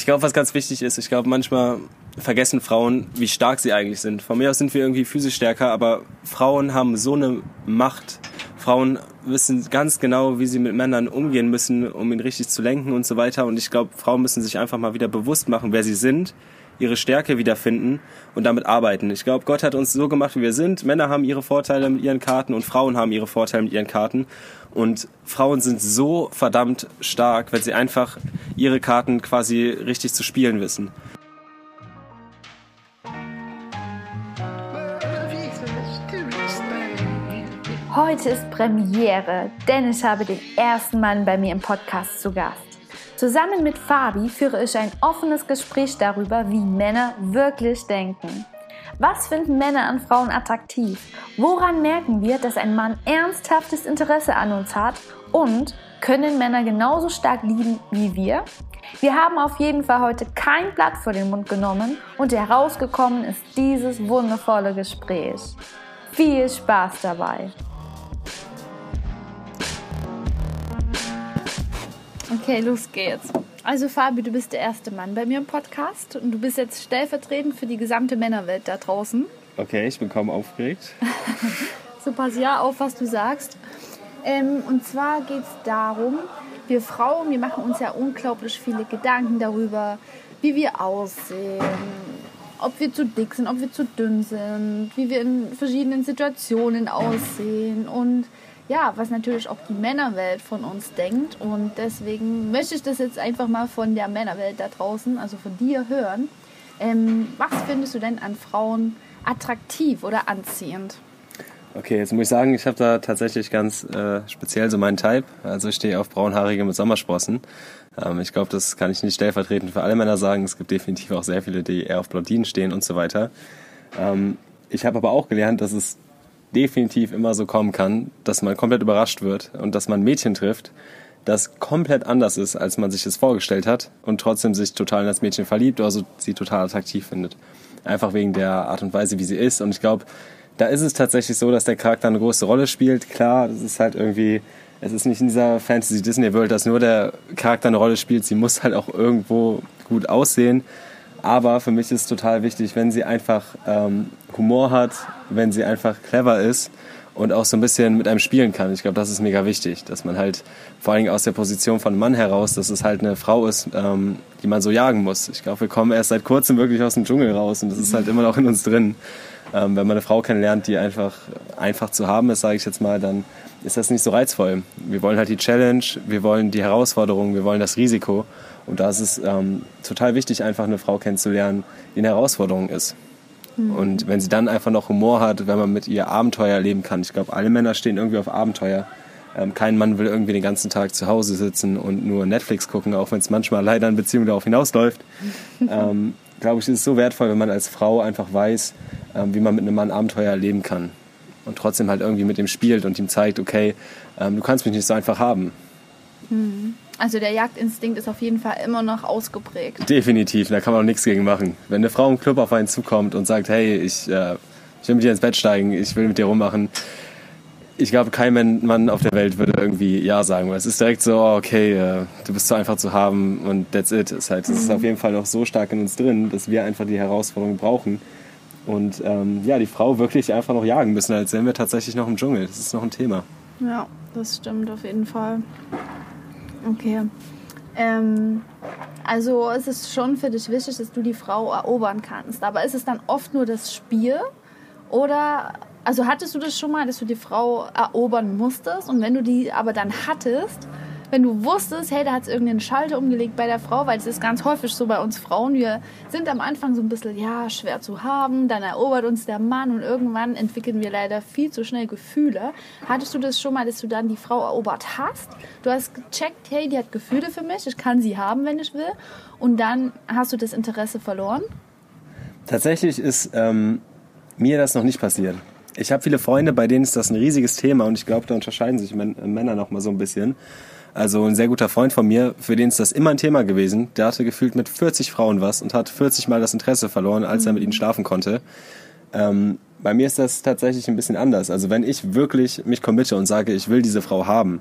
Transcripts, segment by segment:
ich glaube, was ganz wichtig ist, ich glaube, manchmal vergessen Frauen, wie stark sie eigentlich sind. Von mir aus sind wir irgendwie physisch stärker, aber Frauen haben so eine Macht. Frauen wissen ganz genau, wie sie mit Männern umgehen müssen, um ihn richtig zu lenken und so weiter. Und ich glaube, Frauen müssen sich einfach mal wieder bewusst machen, wer sie sind, ihre Stärke wiederfinden und damit arbeiten. Ich glaube, Gott hat uns so gemacht, wie wir sind. Männer haben ihre Vorteile mit ihren Karten und Frauen haben ihre Vorteile mit ihren Karten. Und Frauen sind so verdammt stark, wenn sie einfach ihre Karten quasi richtig zu spielen wissen. Heute ist Premiere, denn ich habe den ersten Mann bei mir im Podcast zu Gast. Zusammen mit Fabi führe ich ein offenes Gespräch darüber, wie Männer wirklich denken. Was finden Männer an Frauen attraktiv? Woran merken wir, dass ein Mann ernsthaftes Interesse an uns hat? Und können Männer genauso stark lieben wie wir? Wir haben auf jeden Fall heute kein Blatt vor den Mund genommen und herausgekommen ist dieses wundervolle Gespräch. Viel Spaß dabei! Okay, los geht's. Also Fabi, du bist der erste Mann bei mir im Podcast und du bist jetzt stellvertretend für die gesamte Männerwelt da draußen. Okay, ich bin kaum aufgeregt. so pass ja auf, was du sagst. Ähm, und zwar geht es darum, wir Frauen, wir machen uns ja unglaublich viele Gedanken darüber, wie wir aussehen, ob wir zu dick sind, ob wir zu dünn sind, wie wir in verschiedenen Situationen aussehen und ja, was natürlich auch die Männerwelt von uns denkt. Und deswegen möchte ich das jetzt einfach mal von der Männerwelt da draußen, also von dir hören. Ähm, was findest du denn an Frauen attraktiv oder anziehend? Okay, jetzt muss ich sagen, ich habe da tatsächlich ganz äh, speziell so meinen Type. Also ich stehe auf braunhaarige mit Sommersprossen. Ähm, ich glaube, das kann ich nicht stellvertretend für alle Männer sagen. Es gibt definitiv auch sehr viele, die eher auf Blondinen stehen und so weiter. Ähm, ich habe aber auch gelernt, dass es definitiv immer so kommen kann, dass man komplett überrascht wird und dass man Mädchen trifft, das komplett anders ist, als man sich das vorgestellt hat und trotzdem sich total in das Mädchen verliebt oder so sie total attraktiv findet. Einfach wegen der Art und Weise, wie sie ist. Und ich glaube, da ist es tatsächlich so, dass der Charakter eine große Rolle spielt. Klar, das ist halt irgendwie, es ist nicht in dieser Fantasy-Disney-World, dass nur der Charakter eine Rolle spielt. Sie muss halt auch irgendwo gut aussehen. Aber für mich ist total wichtig, wenn sie einfach ähm, Humor hat, wenn sie einfach clever ist und auch so ein bisschen mit einem spielen kann. Ich glaube, das ist mega wichtig, dass man halt vor allen Dingen aus der Position von Mann heraus, dass es halt eine Frau ist, ähm, die man so jagen muss. Ich glaube, wir kommen erst seit kurzem wirklich aus dem Dschungel raus und das ist halt immer noch in uns drin. Ähm, wenn man eine Frau kennenlernt, die einfach einfach zu haben ist, sage ich jetzt mal, dann ist das nicht so reizvoll. Wir wollen halt die Challenge, wir wollen die Herausforderung, wir wollen das Risiko. Und da ist es ähm, total wichtig, einfach eine Frau kennenzulernen, die eine Herausforderung ist. Mhm. Und wenn sie dann einfach noch Humor hat, wenn man mit ihr Abenteuer erleben kann. Ich glaube, alle Männer stehen irgendwie auf Abenteuer. Ähm, kein Mann will irgendwie den ganzen Tag zu Hause sitzen und nur Netflix gucken, auch wenn es manchmal leider in Beziehung darauf hinausläuft. ähm, glaube ich, ist es so wertvoll, wenn man als Frau einfach weiß, ähm, wie man mit einem Mann Abenteuer erleben kann. Und trotzdem halt irgendwie mit ihm spielt und ihm zeigt, okay, ähm, du kannst mich nicht so einfach haben. Mhm. Also der Jagdinstinkt ist auf jeden Fall immer noch ausgeprägt. Definitiv, da kann man auch nichts gegen machen. Wenn eine Frau im Club auf einen zukommt und sagt, hey, ich, äh, ich will mit dir ins Bett steigen, ich will mit dir rummachen, ich glaube, kein Mann auf der Welt würde irgendwie Ja sagen, weil es ist direkt so, oh, okay, äh, du bist so einfach zu haben und that's it. Es, halt, es ist auf jeden Fall noch so stark in uns drin, dass wir einfach die Herausforderung brauchen und ähm, ja, die Frau wirklich einfach noch jagen müssen, als wären wir tatsächlich noch im Dschungel. Das ist noch ein Thema. Ja, das stimmt auf jeden Fall. Okay. Ähm, also es ist schon für dich wichtig, dass du die Frau erobern kannst. Aber ist es dann oft nur das Spiel? Oder, also hattest du das schon mal, dass du die Frau erobern musstest? Und wenn du die aber dann hattest, wenn du wusstest, hey, da hat es irgendeinen Schalter umgelegt bei der Frau, weil es ist ganz häufig so bei uns Frauen, wir sind am Anfang so ein bisschen, ja, schwer zu haben, dann erobert uns der Mann und irgendwann entwickeln wir leider viel zu schnell Gefühle. Hattest du das schon mal, dass du dann die Frau erobert hast? Du hast gecheckt, hey, die hat Gefühle für mich, ich kann sie haben, wenn ich will. Und dann hast du das Interesse verloren? Tatsächlich ist ähm, mir das noch nicht passiert. Ich habe viele Freunde, bei denen ist das ein riesiges Thema und ich glaube, da unterscheiden sich Männer noch mal so ein bisschen. Also ein sehr guter Freund von mir, für den ist das immer ein Thema gewesen. Der hatte gefühlt mit 40 Frauen was und hat 40 Mal das Interesse verloren, als er mit ihnen schlafen konnte. Ähm, bei mir ist das tatsächlich ein bisschen anders. Also wenn ich wirklich mich committe und sage, ich will diese Frau haben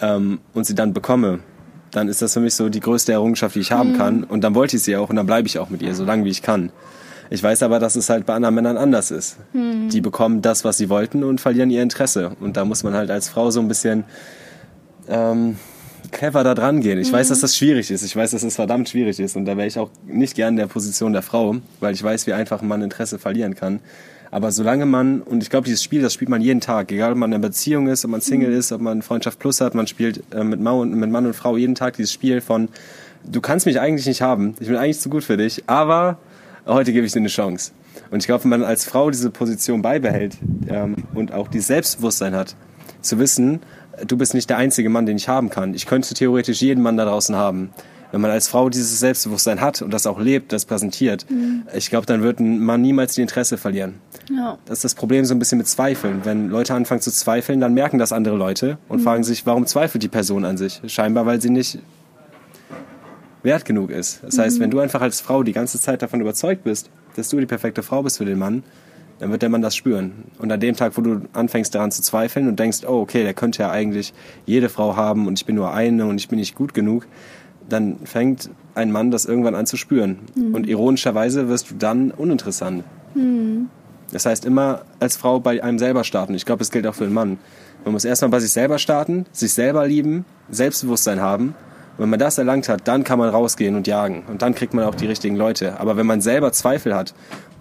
ähm, und sie dann bekomme, dann ist das für mich so die größte Errungenschaft, die ich haben Mhm. kann. Und dann wollte ich sie auch und dann bleibe ich auch mit ihr, so lange wie ich kann. Ich weiß aber, dass es halt bei anderen Männern anders ist. Mhm. Die bekommen das, was sie wollten und verlieren ihr Interesse. Und da muss man halt als Frau so ein bisschen ähm, clever da dran gehen. Ich weiß, dass das schwierig ist. Ich weiß, dass es verdammt schwierig ist. Und da wäre ich auch nicht gern in der Position der Frau, weil ich weiß, wie einfach man Interesse verlieren kann. Aber solange man, und ich glaube, dieses Spiel, das spielt man jeden Tag, egal ob man in einer Beziehung ist, ob man Single ist, ob man Freundschaft plus hat, man spielt äh, mit, Mann, mit Mann und Frau jeden Tag dieses Spiel von, du kannst mich eigentlich nicht haben, ich bin eigentlich zu gut für dich, aber heute gebe ich dir eine Chance. Und ich glaube, wenn man als Frau diese Position beibehält ähm, und auch dieses Selbstbewusstsein hat, zu wissen, du bist nicht der einzige Mann, den ich haben kann. Ich könnte theoretisch jeden Mann da draußen haben. Wenn man als Frau dieses Selbstbewusstsein hat und das auch lebt, das präsentiert, ich glaube, dann wird ein Mann niemals die Interesse verlieren. Ja. Das ist das Problem so ein bisschen mit Zweifeln. Wenn Leute anfangen zu zweifeln, dann merken das andere Leute und fragen sich, warum zweifelt die Person an sich? Scheinbar, weil sie nicht wert genug ist. Das heißt, wenn du einfach als Frau die ganze Zeit davon überzeugt bist, dass du die perfekte Frau bist für den Mann, dann wird der Mann das spüren. Und an dem Tag, wo du anfängst daran zu zweifeln und denkst, oh, okay, der könnte ja eigentlich jede Frau haben und ich bin nur eine und ich bin nicht gut genug, dann fängt ein Mann das irgendwann an zu spüren. Und ironischerweise wirst du dann uninteressant. Das heißt, immer als Frau bei einem selber starten. Ich glaube, das gilt auch für den Mann. Man muss erstmal bei sich selber starten, sich selber lieben, Selbstbewusstsein haben. Und wenn man das erlangt hat, dann kann man rausgehen und jagen. Und dann kriegt man auch die richtigen Leute. Aber wenn man selber Zweifel hat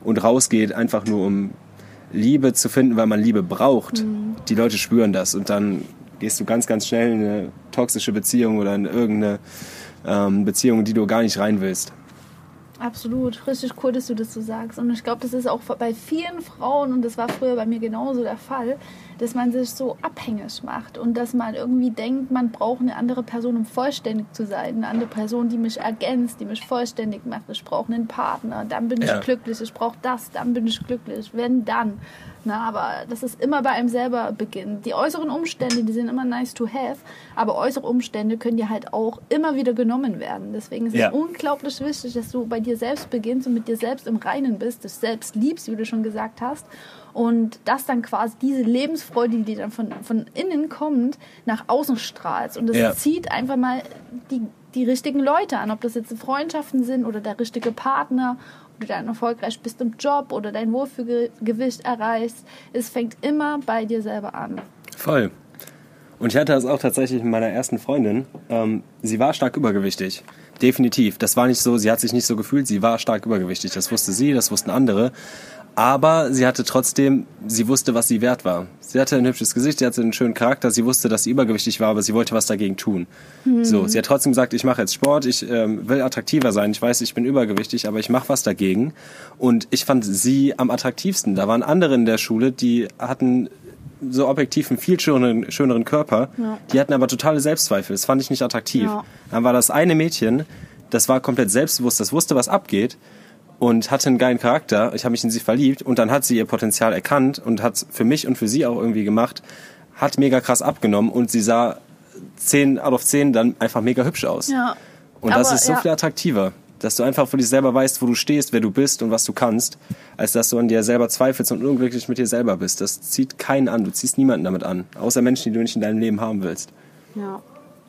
und rausgeht, einfach nur um Liebe zu finden, weil man Liebe braucht, die Leute spüren das. Und dann gehst du ganz, ganz schnell in eine toxische Beziehung oder in irgendeine ähm, Beziehung, die du gar nicht rein willst. Absolut, richtig cool, dass du das so sagst. Und ich glaube, das ist auch bei vielen Frauen, und das war früher bei mir genauso der Fall, dass man sich so abhängig macht und dass man irgendwie denkt, man braucht eine andere Person, um vollständig zu sein. Eine andere Person, die mich ergänzt, die mich vollständig macht. Ich brauche einen Partner, dann bin Ja. ich glücklich. Ich brauche das, dann bin ich glücklich. Wenn, dann. Na, aber das ist immer bei einem selber beginnt. Die äußeren Umstände, die sind immer nice to have, aber äußere Umstände können dir halt auch immer wieder genommen werden. Deswegen ist Ja. es unglaublich wichtig, dass du bei dir selbst beginnst und mit dir selbst im Reinen bist, dich selbst liebst, wie du schon gesagt hast. Und das dann quasi diese Lebensfreude, die dann von, von innen kommt, nach außen strahlst. Und das Ja. zieht einfach mal die, die richtigen Leute an. Ob das jetzt Freundschaften sind oder der richtige Partner, ob du dann erfolgreich bist im Job oder dein Wohlfühlgewicht erreichst. Es fängt immer bei dir selber an. Voll. Und ich hatte das auch tatsächlich mit meiner ersten Freundin. Ähm, sie war stark übergewichtig. Definitiv. Das war nicht so, sie hat sich nicht so gefühlt, sie war stark übergewichtig. Das wusste sie, das wussten andere. Aber sie hatte trotzdem, sie wusste, was sie wert war. Sie hatte ein hübsches Gesicht, sie hatte einen schönen Charakter, sie wusste, dass sie übergewichtig war, aber sie wollte was dagegen tun. So, sie hat trotzdem gesagt, ich mache jetzt Sport, ich ähm, will attraktiver sein, ich weiß, ich bin übergewichtig, aber ich mache was dagegen. Und ich fand sie am attraktivsten. Da waren andere in der Schule, die hatten so objektiv einen viel schöneren, schöneren Körper. Ja. Die hatten aber totale Selbstzweifel. Das fand ich nicht attraktiv. Ja. Dann war das eine Mädchen, das war komplett selbstbewusst, das wusste, was abgeht und hatte einen geilen Charakter. Ich habe mich in sie verliebt und dann hat sie ihr Potenzial erkannt und hat für mich und für sie auch irgendwie gemacht, hat mega krass abgenommen und sie sah 10 out of 10 dann einfach mega hübsch aus. Ja. Und das Aber, ist so ja. viel attraktiver, dass du einfach für dich selber weißt, wo du stehst, wer du bist und was du kannst, als dass du an dir selber zweifelst und unglücklich mit dir selber bist. Das zieht keinen an, du ziehst niemanden damit an, außer Menschen, die du nicht in deinem Leben haben willst. Ja,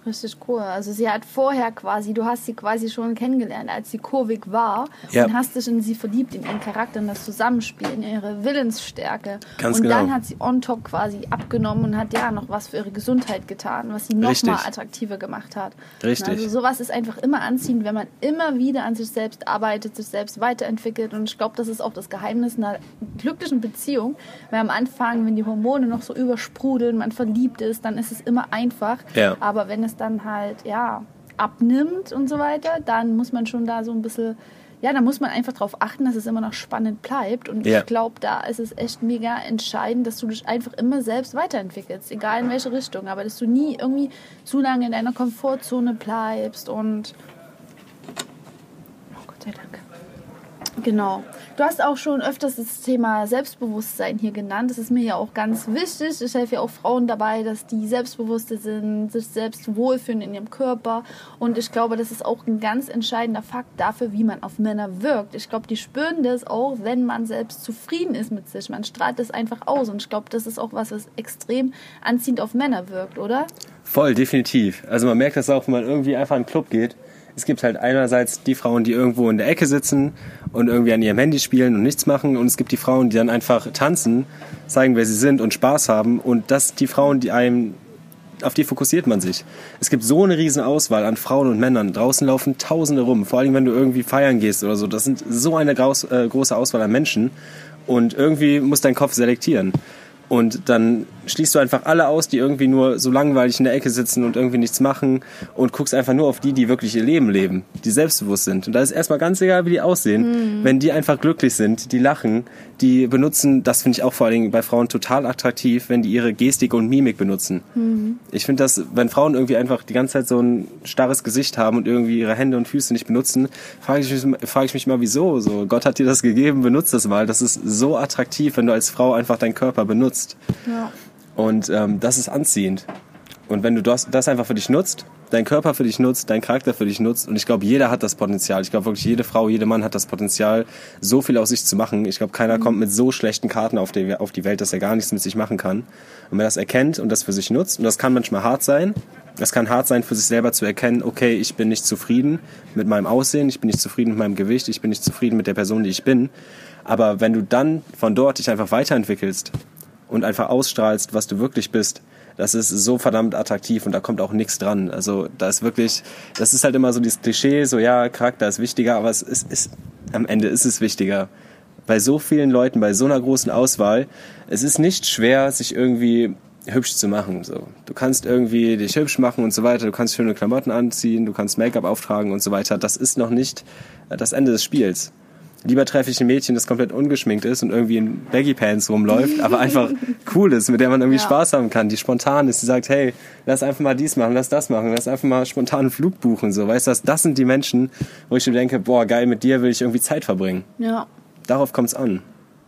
richtig cool. Also sie hat vorher quasi, du hast sie quasi schon kennengelernt, als sie kurvig war Ja. und hast dich in sie verliebt, in ihren Charakter, in das Zusammenspiel, in ihre Willensstärke. Ganz und dann genau. hat sie on top quasi abgenommen und hat ja noch was für ihre Gesundheit getan, was sie noch Richtig. mal attraktiver gemacht hat. Richtig. Also sowas ist einfach immer anziehend, wenn man immer wieder an sich selbst arbeitet, sich selbst weiterentwickelt. Und ich glaube, das ist auch das Geheimnis einer glücklichen Beziehung. Weil am Anfang, wenn die Hormone noch so übersprudeln, man verliebt ist, dann ist es immer einfach. Ja. Aber wenn es dann halt, ja, abnimmt und so weiter, dann muss man schon da so ein bisschen, ja, da muss man einfach darauf achten, dass es immer noch spannend bleibt. Und Ja. ich glaube, da ist es echt mega entscheidend, dass du dich einfach immer selbst weiterentwickelst, egal in welche Richtung, aber dass du nie irgendwie zu lange in deiner Komfortzone bleibst und oh Gott sei Dank. Genau. Du hast auch schon öfters das Thema Selbstbewusstsein hier genannt. Das ist mir ja auch ganz wichtig. Ich helfe ja auch Frauen dabei, dass die selbstbewusste sind, sich selbst wohlfühlen in ihrem Körper. Und ich glaube, das ist auch ein ganz entscheidender Fakt dafür, wie man auf Männer wirkt. Ich glaube, die spüren das auch, wenn man selbst zufrieden ist mit sich. Man strahlt das einfach aus. Und ich glaube, das ist auch was, was extrem anziehend auf Männer wirkt, oder? Voll, definitiv. Also man merkt das auch, wenn man irgendwie einfach in einen Club geht es gibt halt einerseits die Frauen, die irgendwo in der Ecke sitzen und irgendwie an ihrem Handy spielen und nichts machen. Und es gibt die Frauen, die dann einfach tanzen, zeigen, wer sie sind und Spaß haben. Und das die Frauen, die einem, auf die fokussiert man sich. Es gibt so eine riesen Auswahl an Frauen und Männern. Draußen laufen Tausende rum. Vor allem, wenn du irgendwie feiern gehst oder so. Das sind so eine äh, große Auswahl an Menschen. Und irgendwie muss dein Kopf selektieren. Und dann schließt du einfach alle aus, die irgendwie nur so langweilig in der Ecke sitzen und irgendwie nichts machen und guckst einfach nur auf die, die wirklich ihr Leben leben, die selbstbewusst sind. Und da ist erstmal ganz egal, wie die aussehen. Mhm. Wenn die einfach glücklich sind, die lachen, die benutzen, das finde ich auch vor allen Dingen bei Frauen total attraktiv, wenn die ihre Gestik und Mimik benutzen. Mhm. Ich finde das, wenn Frauen irgendwie einfach die ganze Zeit so ein starres Gesicht haben und irgendwie ihre Hände und Füße nicht benutzen, frage ich, mich, frage ich mich mal, wieso? So, Gott hat dir das gegeben, benutzt das mal. Das ist so attraktiv, wenn du als Frau einfach deinen Körper benutzt. Ja. Und ähm, das ist anziehend. Und wenn du das, das einfach für dich nutzt, dein Körper für dich nutzt, dein Charakter für dich nutzt, und ich glaube, jeder hat das Potenzial. Ich glaube wirklich, jede Frau, jeder Mann hat das Potenzial, so viel aus sich zu machen. Ich glaube, keiner mhm. kommt mit so schlechten Karten auf die, auf die Welt, dass er gar nichts mit sich machen kann. Und wenn er das erkennt und das für sich nutzt, und das kann manchmal hart sein, es kann hart sein, für sich selber zu erkennen, okay, ich bin nicht zufrieden mit meinem Aussehen, ich bin nicht zufrieden mit meinem Gewicht, ich bin nicht zufrieden mit der Person, die ich bin. Aber wenn du dann von dort dich einfach weiterentwickelst und einfach ausstrahlst, was du wirklich bist, das ist so verdammt attraktiv und da kommt auch nichts dran. Also da ist wirklich, das ist halt immer so dieses Klischee, so ja, Charakter ist wichtiger, aber es ist, ist am Ende ist es wichtiger. Bei so vielen Leuten, bei so einer großen Auswahl, es ist nicht schwer, sich irgendwie hübsch zu machen. So, du kannst irgendwie dich hübsch machen und so weiter. Du kannst schöne Klamotten anziehen, du kannst Make-up auftragen und so weiter. Das ist noch nicht das Ende des Spiels. Lieber treffe ich ein Mädchen, das komplett ungeschminkt ist und irgendwie in Baggy Pants rumläuft, aber einfach cool ist, mit der man irgendwie ja. Spaß haben kann, die spontan ist, die sagt, hey, lass einfach mal dies machen, lass das machen, lass einfach mal spontan einen Flug buchen, so, weißt du, das, das sind die Menschen, wo ich mir denke, boah, geil, mit dir will ich irgendwie Zeit verbringen. Ja. Darauf kommt es an.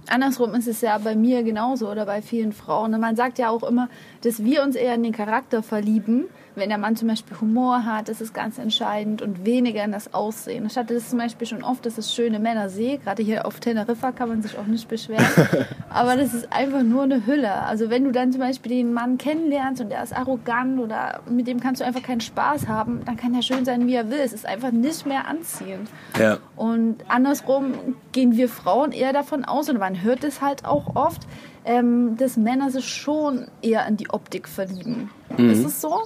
Andersrum ist es ja bei mir genauso oder bei vielen Frauen. Und man sagt ja auch immer, dass wir uns eher in den Charakter verlieben wenn der Mann zum Beispiel Humor hat, das ist ganz entscheidend und weniger in das Aussehen. Ich hatte das zum Beispiel schon oft, dass ich schöne Männer sehe. Gerade hier auf Teneriffa kann man sich auch nicht beschweren. Aber das ist einfach nur eine Hülle. Also wenn du dann zum Beispiel den Mann kennenlernst und der ist arrogant oder mit dem kannst du einfach keinen Spaß haben, dann kann er schön sein, wie er will. Es ist einfach nicht mehr anziehend. Ja. Und andersrum gehen wir Frauen eher davon aus, und man hört es halt auch oft, ähm, dass Männer sich schon eher in die Optik verlieben. Mhm. Ist es so?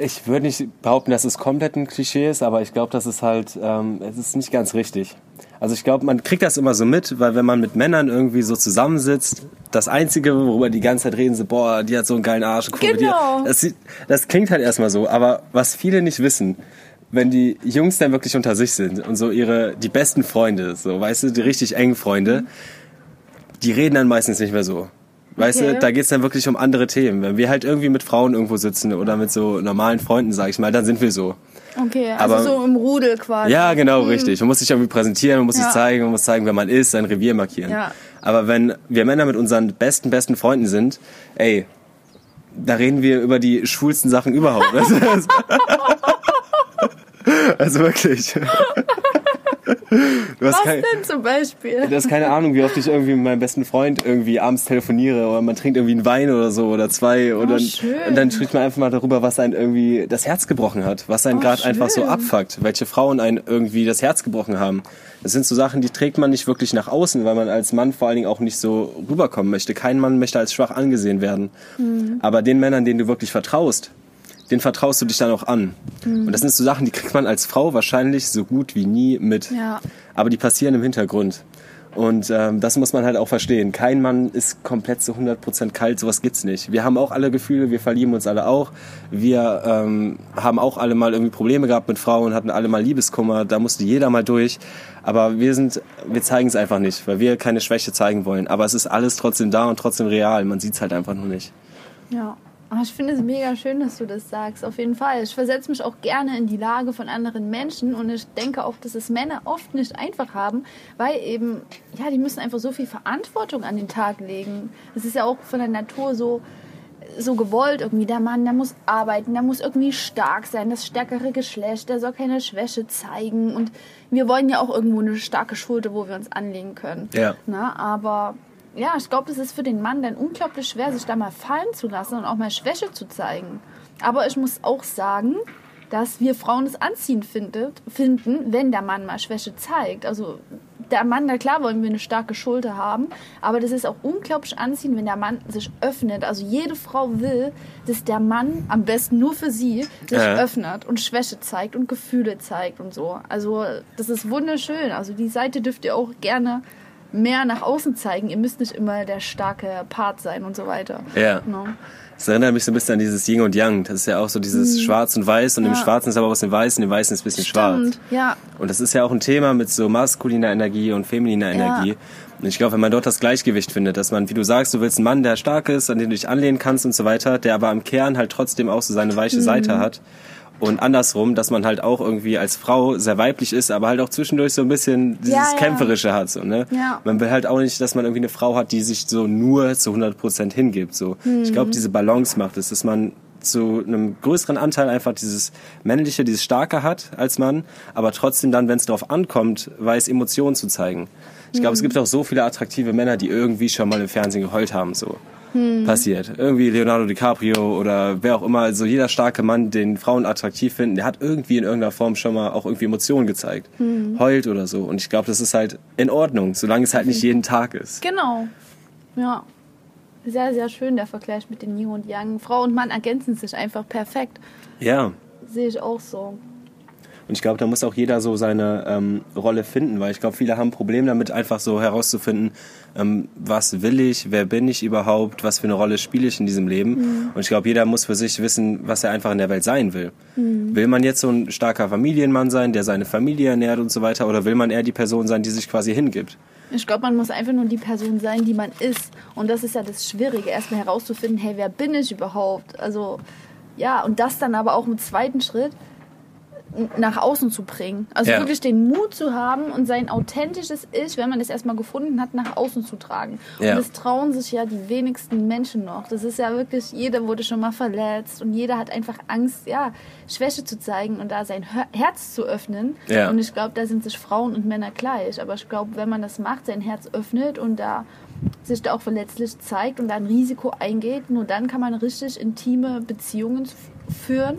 Ich würde nicht behaupten, dass es komplett ein Klischee ist, aber ich glaube, das ist halt, ähm, es ist nicht ganz richtig. Also ich glaube, man kriegt das immer so mit, weil wenn man mit Männern irgendwie so zusammensitzt, das Einzige, worüber die ganze Zeit reden, so, boah, die hat so einen geilen Arsch. Genau. Das, das klingt halt erstmal so, aber was viele nicht wissen, wenn die Jungs dann wirklich unter sich sind und so ihre, die besten Freunde, so, weißt du, die richtig engen Freunde, die reden dann meistens nicht mehr so. Weißt okay. du, da geht's dann wirklich um andere Themen. Wenn wir halt irgendwie mit Frauen irgendwo sitzen oder mit so normalen Freunden, sag ich mal, dann sind wir so. Okay, also Aber, so im Rudel quasi. Ja, genau, mhm. richtig. Man muss sich irgendwie präsentieren, man muss ja. sich zeigen, man muss zeigen, wer man ist, sein Revier markieren. Ja. Aber wenn wir Männer mit unseren besten, besten Freunden sind, ey, da reden wir über die schwulsten Sachen überhaupt. also wirklich. Was kein, denn zum Beispiel? Du hast keine Ahnung, wie oft ich irgendwie mit meinem besten Freund irgendwie abends telefoniere oder man trinkt irgendwie einen Wein oder so oder zwei oh, und, dann, und dann spricht man einfach mal darüber, was einen irgendwie das Herz gebrochen hat, was einen oh, gerade einfach so abfuckt, welche Frauen einen irgendwie das Herz gebrochen haben. Das sind so Sachen, die trägt man nicht wirklich nach außen, weil man als Mann vor allen Dingen auch nicht so rüberkommen möchte. Kein Mann möchte als schwach angesehen werden. Mhm. Aber den Männern, denen du wirklich vertraust, den vertraust du dich dann auch an. Mhm. Und das sind so Sachen, die kriegt man als Frau wahrscheinlich so gut wie nie mit. Ja. Aber die passieren im Hintergrund. Und ähm, das muss man halt auch verstehen. Kein Mann ist komplett zu 100% kalt, sowas gibt's nicht. Wir haben auch alle Gefühle, wir verlieben uns alle auch. Wir ähm, haben auch alle mal irgendwie Probleme gehabt mit Frauen, hatten alle mal Liebeskummer, da musste jeder mal durch. Aber wir sind, wir zeigen es einfach nicht, weil wir keine Schwäche zeigen wollen. Aber es ist alles trotzdem da und trotzdem real. Man sieht's halt einfach nur nicht. Ja. Ah, ich finde es mega schön, dass du das sagst, auf jeden Fall. Ich versetze mich auch gerne in die Lage von anderen Menschen und ich denke auch, dass es Männer oft nicht einfach haben, weil eben, ja, die müssen einfach so viel Verantwortung an den Tag legen. Es ist ja auch von der Natur so, so gewollt irgendwie. Der Mann, der muss arbeiten, der muss irgendwie stark sein, das stärkere Geschlecht, der soll keine Schwäche zeigen und wir wollen ja auch irgendwo eine starke Schulter, wo wir uns anlegen können. Ja. Na, aber ja, ich glaube, es ist für den Mann dann unglaublich schwer, sich da mal fallen zu lassen und auch mal Schwäche zu zeigen. Aber ich muss auch sagen, dass wir Frauen es anziehend findet, finden, wenn der Mann mal Schwäche zeigt. Also der Mann, na klar wollen wir eine starke Schulter haben, aber das ist auch unglaublich anziehend, wenn der Mann sich öffnet. Also jede Frau will, dass der Mann am besten nur für sie sich Ja. öffnet und Schwäche zeigt und Gefühle zeigt und so. Also das ist wunderschön. Also die Seite dürft ihr auch gerne mehr nach außen zeigen. Ihr müsst nicht immer der starke Part sein und so weiter. Ja. No. Das erinnert mich so ein bisschen an dieses Yin und Yang. Das ist ja auch so dieses Schwarz und Weiß und im Mhm. Ja. Schwarzen ist aber was im Weißen, im Weißen ist ein bisschen schwarz. Stimmt, ja. Und das ist ja auch ein Thema mit so maskuliner Energie und femininer Energie. Und ich glaube, wenn man dort das Gleichgewicht findet, dass man, wie du sagst, du willst einen Mann, der stark ist, an den du dich anlehnen kannst und so weiter, der aber im Kern halt trotzdem auch so seine weiche Mhm. Seite hat. Und andersrum, dass man halt auch irgendwie als Frau sehr weiblich ist, aber halt auch zwischendurch so ein bisschen dieses Ja, ja. Kämpferische hat. So, ne? Ja. Man will halt auch nicht, dass man irgendwie eine Frau hat, die sich so nur zu 100 Prozent hingibt. So. Ich Mhm. glaube, diese Balance macht es, dass man zu einem größeren Anteil einfach dieses männliche, dieses starke hat als Mann, aber trotzdem dann, wenn es darauf ankommt, weiß Emotionen zu zeigen. Ich glaube, es gibt auch so viele attraktive Männer, die irgendwie schon mal im Fernsehen geheult haben, so. Passiert. Irgendwie Leonardo DiCaprio oder wer auch immer, also jeder starke Mann, den Frauen attraktiv finden, der hat irgendwie in irgendeiner Form schon mal auch irgendwie Emotionen gezeigt. Heult oder so. Und ich glaube, das ist halt in Ordnung, solange es halt nicht jeden Tag ist. Genau. Ja. Sehr, sehr schön der Vergleich mit den Yin und Yang. Frau und Mann ergänzen sich einfach perfekt. Ja. Sehe ich auch so. Und ich glaube, da muss auch jeder so seine ähm, Rolle finden, weil ich glaube, viele haben ein Problem damit, einfach so herauszufinden, ähm, was will ich, wer bin ich überhaupt, was für eine Rolle spiele ich in diesem Leben. Und ich glaube, jeder muss für sich wissen, was er einfach in der Welt sein will. Will man jetzt so ein starker Familienmann sein, der seine Familie ernährt und so weiter, oder will man eher die Person sein, die sich quasi hingibt? Ich glaube, man muss einfach nur die Person sein, die man ist. Und das ist ja das Schwierige, erstmal herauszufinden, hey, wer bin ich überhaupt? Also, ja, und das dann aber auch im zweiten Schritt nach außen zu bringen. Also Ja. wirklich den Mut zu haben und sein authentisches Ich, wenn man es erstmal gefunden hat, nach außen zu tragen. Ja. Und das trauen sich ja die wenigsten Menschen noch. Das ist ja wirklich, jeder wurde schon mal verletzt und jeder hat einfach Angst, ja, Schwäche zu zeigen und da sein Her- Herz zu öffnen. Ja. Und ich glaube, da sind sich Frauen und Männer gleich. Aber ich glaube, wenn man das macht, sein Herz öffnet und da sich da auch verletzlich zeigt und da ein Risiko eingeht, nur dann kann man richtig intime Beziehungen führen.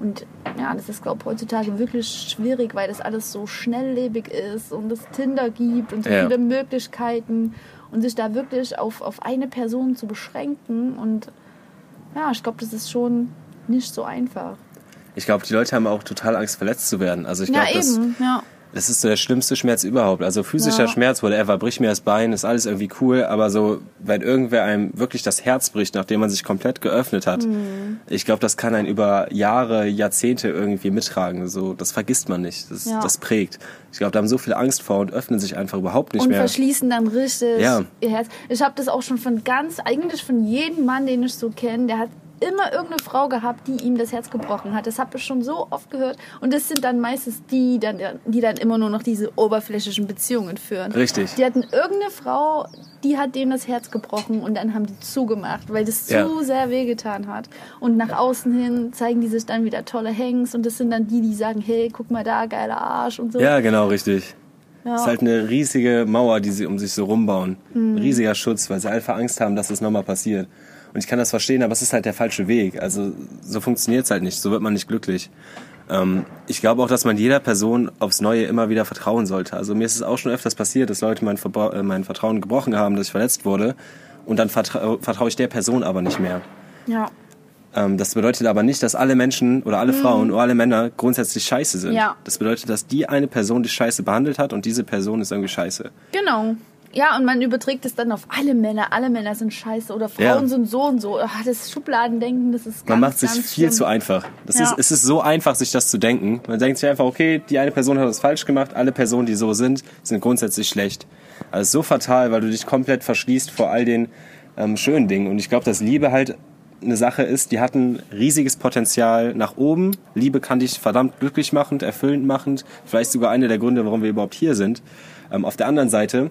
Und ja, das ist, glaube ich, heutzutage wirklich schwierig, weil das alles so schnelllebig ist und es Tinder gibt und so Ja. viele Möglichkeiten und sich da wirklich auf, auf eine Person zu beschränken. Und ja, ich glaube, das ist schon nicht so einfach. Ich glaube, die Leute haben auch total Angst, verletzt zu werden. Also ich Ja, glaube, das, eben, ja. Das ist so der schlimmste Schmerz überhaupt. Also physischer Ja. Schmerz, whatever, brich mir das Bein, ist alles irgendwie cool, aber so, wenn irgendwer einem wirklich das Herz bricht, nachdem man sich komplett geöffnet hat, Mhm. ich glaube, das kann einen über Jahre, Jahrzehnte irgendwie mittragen. So, das vergisst man nicht. Das, Ja. das prägt. Ich glaube, da haben so viele Angst vor und öffnen sich einfach überhaupt nicht und mehr. verschließen dann richtig Ja. ihr Herz. Ich habe das auch schon von ganz, eigentlich von jedem Mann, den ich so kenne, der hat immer irgendeine Frau gehabt, die ihm das Herz gebrochen hat. Das habe ich schon so oft gehört. Und das sind dann meistens die, dann, die dann immer nur noch diese oberflächlichen Beziehungen führen. Richtig. Die hatten irgendeine Frau, die hat dem das Herz gebrochen und dann haben die zugemacht, weil das Ja. zu sehr wehgetan hat. Und nach außen hin zeigen die sich dann wieder tolle Hangs und das sind dann die, die sagen, hey, guck mal da, geiler Arsch und so. Ja, genau, richtig. Ja. Es ist halt eine riesige Mauer, die sie um sich so rumbauen. Mhm. Ein riesiger Schutz, weil sie einfach Angst haben, dass das nochmal passiert. Und ich kann das verstehen, aber es ist halt der falsche Weg. Also so funktioniert es halt nicht, so wird man nicht glücklich. Ähm, ich glaube auch, dass man jeder Person aufs Neue immer wieder vertrauen sollte. Also mir ist es auch schon öfters passiert, dass Leute mein, Verbra äh, mein Vertrauen gebrochen haben, dass ich verletzt wurde. Und dann vertra vertraue ich der Person aber nicht mehr. ja. Ähm, das bedeutet aber nicht, dass alle Menschen oder alle Frauen oder alle Männer grundsätzlich scheiße sind. Mhm. Ja. Das bedeutet, dass die eine Person dich scheiße behandelt hat und diese Person ist irgendwie scheiße. Genau. Ja, und man überträgt es dann auf alle Männer. Alle Männer sind scheiße oder Frauen Ja. sind so und so. Ach, das Schubladendenken, das ist ganz, Man macht sich viel schlimm. zu einfach. Das Ja. ist, es ist so einfach, sich das zu denken. Man denkt sich einfach, okay, die eine Person hat das falsch gemacht, alle Personen, die so sind, sind grundsätzlich schlecht. Also so fatal, weil du dich komplett verschließt vor all den ähm, schönen Dingen. Und ich glaube, dass Liebe halt eine Sache ist, die hat ein riesiges Potenzial nach oben. Liebe kann dich verdammt glücklich machend, erfüllend machend, vielleicht sogar einer der Gründe, warum wir überhaupt hier sind. Ähm, auf der anderen Seite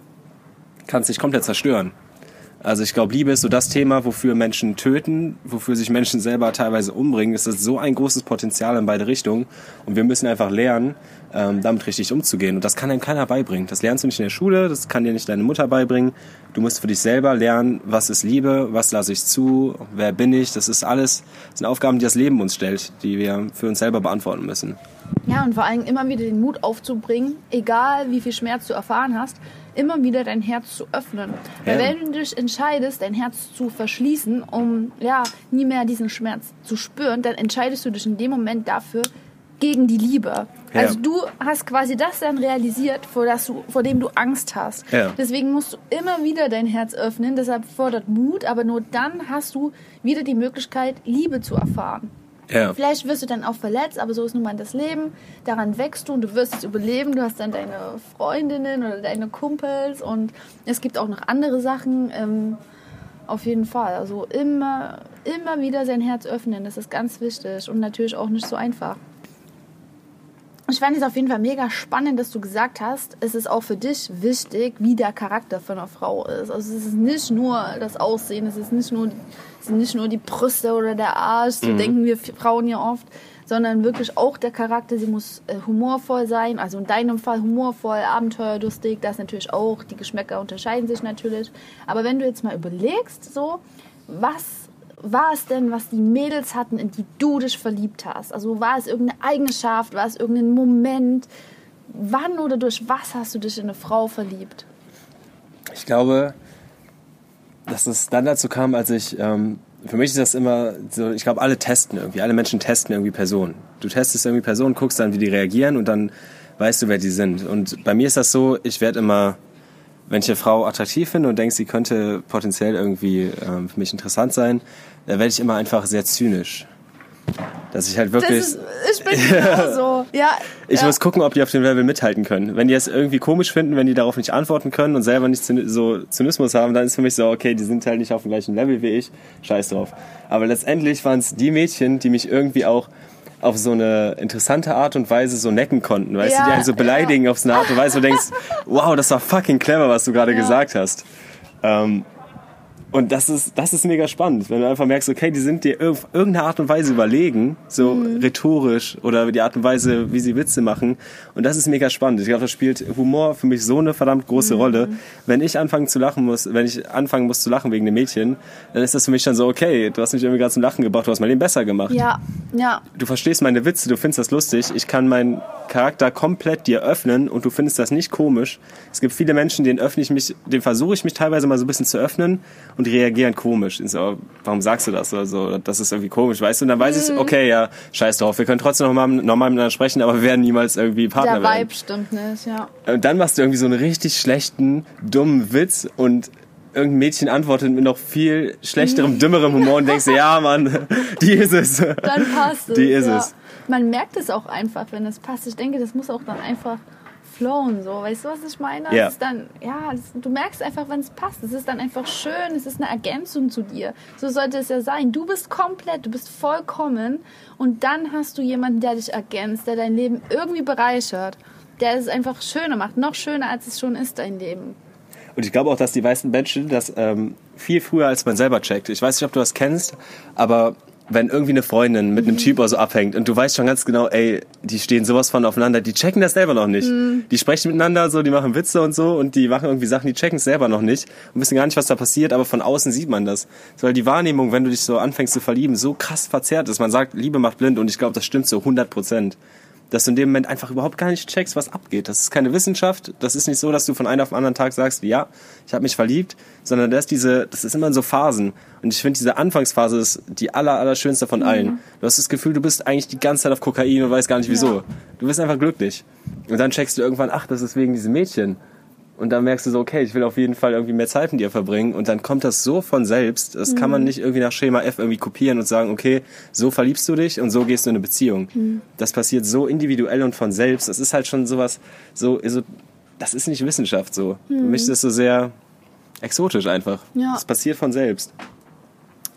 kann es dich komplett zerstören. Also ich glaube, Liebe ist so das Thema, wofür Menschen töten, wofür sich Menschen selber teilweise umbringen. Es ist so ein großes Potenzial in beide Richtungen. Und wir müssen einfach lernen, ähm, damit richtig umzugehen. Und das kann einem keiner beibringen. Das lernst du nicht in der Schule, das kann dir nicht deine Mutter beibringen. Du musst für dich selber lernen, was ist Liebe, was lasse ich zu, wer bin ich. Das ist alles, das sind Aufgaben, die das Leben uns stellt, die wir für uns selber beantworten müssen. Ja, und vor allem immer wieder den Mut aufzubringen, egal wie viel Schmerz du erfahren hast, immer wieder dein Herz zu öffnen. Weil Ja. wenn du dich entscheidest, dein Herz zu verschließen, um ja nie mehr diesen Schmerz zu spüren, dann entscheidest du dich in dem Moment dafür gegen die Liebe. Ja. Also du hast quasi das dann realisiert, vor, das du, vor dem du Angst hast. Ja. Deswegen musst du immer wieder dein Herz öffnen. Deshalb fordert Mut, aber nur dann hast du wieder die Möglichkeit, Liebe zu erfahren. Ja. Vielleicht wirst du dann auch verletzt, aber so ist nun mal das Leben. Daran wächst du und du wirst es überleben. Du hast dann deine Freundinnen oder deine Kumpels und es gibt auch noch andere Sachen. Ähm, auf jeden Fall. Also immer, immer wieder sein Herz öffnen. Das ist ganz wichtig und natürlich auch nicht so einfach. Ich fand es auf jeden Fall mega spannend, dass du gesagt hast, es ist auch für dich wichtig, wie der Charakter von einer Frau ist. Also es ist nicht nur das Aussehen, es ist nicht nur, es sind nicht nur die Brüste oder der Arsch, so denken wir Frauen ja oft, sondern wirklich auch der Charakter. Sie muss äh, humorvoll sein, also in deinem Fall humorvoll, abenteuerlustig, das natürlich auch. Die Geschmäcker unterscheiden sich natürlich. Aber wenn du jetzt mal überlegst, so, was war es denn, was die Mädels hatten, in die du dich verliebt hast? Also war es irgendeine Eigenschaft, war es irgendein Moment? Wann oder durch was hast du dich in eine Frau verliebt? Ich glaube, dass es dann dazu kam, als ich, ähm, für mich ist das immer so, ich glaube, alle testen irgendwie, alle Menschen testen irgendwie Personen. Du testest irgendwie Personen, guckst dann, wie die reagieren und dann weißt du, wer die sind. Und bei mir ist das so, ich werde immer, wenn ich eine Frau attraktiv finde und denke, sie könnte potenziell irgendwie ähm, für mich interessant sein, dann werde ich immer einfach sehr zynisch. Dass ich halt wirklich... Ist, ich bin genauso. Ja, Ich ja. muss gucken, ob die auf dem Level mithalten können. Wenn die es irgendwie komisch finden, wenn die darauf nicht antworten können und selber nicht so Zynismus haben, dann ist für mich so, okay, die sind halt nicht auf dem gleichen Level wie ich, scheiß drauf. Aber letztendlich waren es die Mädchen, die mich irgendwie auch auf so eine interessante Art und Weise so necken konnten, weißt Ja, du, die einen so beleidigen auf so eine Art und Weise, wo du denkst, wow, das war fucking clever, was du gerade Ja. gesagt hast. Ähm, und das ist, das ist mega spannend, wenn du einfach merkst, okay, die sind dir auf irgendeine Art und Weise überlegen, so rhetorisch oder die Art und Weise, wie sie Witze machen. Und das ist mega spannend. Ich glaube, das spielt Humor für mich so eine verdammt große Rolle. Wenn ich anfangen zu lachen muss, wenn ich anfangen muss zu lachen wegen dem Mädchen, dann ist das für mich dann so, okay, du hast mich irgendwie gerade zum Lachen gebracht, du hast mein Leben besser gemacht. ja, ja, Du verstehst meine Witze, du findest das lustig. Ich kann meinen Charakter komplett dir öffnen und du findest das nicht komisch. Es gibt viele Menschen, denen öffne ich mich, denen versuche ich mich teilweise mal so ein bisschen zu öffnen und die reagieren komisch. Und so, warum sagst du das oder so? Das ist irgendwie komisch, weißt du? Und dann weiß Mhm. ich, okay, ja, scheiß drauf. Wir können trotzdem noch mal miteinander sprechen, aber wir werden niemals irgendwie Partner der werden. Vibe stimmt nicht, ja. Und dann machst du irgendwie so einen richtig schlechten, dummen Witz und irgendein Mädchen antwortet mit noch viel schlechterem, dümmerem Humor und denkst ja, Mann, die ist es. Dann passt es. Die ist ja. es. Man merkt es auch einfach, wenn es passt. Ich denke, das muss auch dann einfach flowen, so. Weißt du, was ich meine? Ja. Es ist dann, ja, es, du merkst einfach, wenn es passt. Es ist dann einfach schön, es ist eine Ergänzung zu dir. So sollte es ja sein. Du bist komplett, du bist vollkommen und dann hast du jemanden, der dich ergänzt, der dein Leben irgendwie bereichert, der es einfach schöner macht. Noch schöner, als es schon ist, dein Leben. Und ich glaube auch, dass die meisten Menschen das ähm, viel früher als man selber checkt. Ich weiß nicht, ob du das kennst, aber wenn irgendwie eine Freundin mit einem Typ oder so abhängt und du weißt schon ganz genau, ey, die stehen sowas von aufeinander, die checken das selber noch nicht. Die sprechen miteinander so, die machen Witze und so und die machen irgendwie Sachen, die checken es selber noch nicht und wissen gar nicht, was da passiert, aber von außen sieht man das. So, weil die Wahrnehmung, wenn du dich so anfängst zu verlieben, so krass verzerrt ist. Man sagt, Liebe macht blind und ich glaube, das stimmt so 100 Prozent dass du in dem Moment einfach überhaupt gar nicht checkst, was abgeht. Das ist keine Wissenschaft. Das ist nicht so, dass du von einem auf den anderen Tag sagst, ja, ich habe mich verliebt, sondern das ist diese, das ist immer in so Phasen. Und ich finde, diese Anfangsphase ist die aller, aller schönste von allen. Du hast das Gefühl, du bist eigentlich die ganze Zeit auf Kokain und weißt gar nicht wieso. Ja. Du bist einfach glücklich. Und dann checkst du irgendwann, ach, das ist wegen diesem Mädchen. Und dann merkst du so, okay, ich will auf jeden Fall irgendwie mehr Zeit mit dir verbringen. Und dann kommt das so von selbst. Das kann man nicht irgendwie nach Schema F irgendwie kopieren und sagen, okay, so verliebst du dich und so gehst du in eine Beziehung. Das passiert so individuell und von selbst. Das ist halt schon sowas, so, so das ist nicht Wissenschaft so. Für mich ist das so sehr exotisch einfach. Ja. Das passiert von selbst.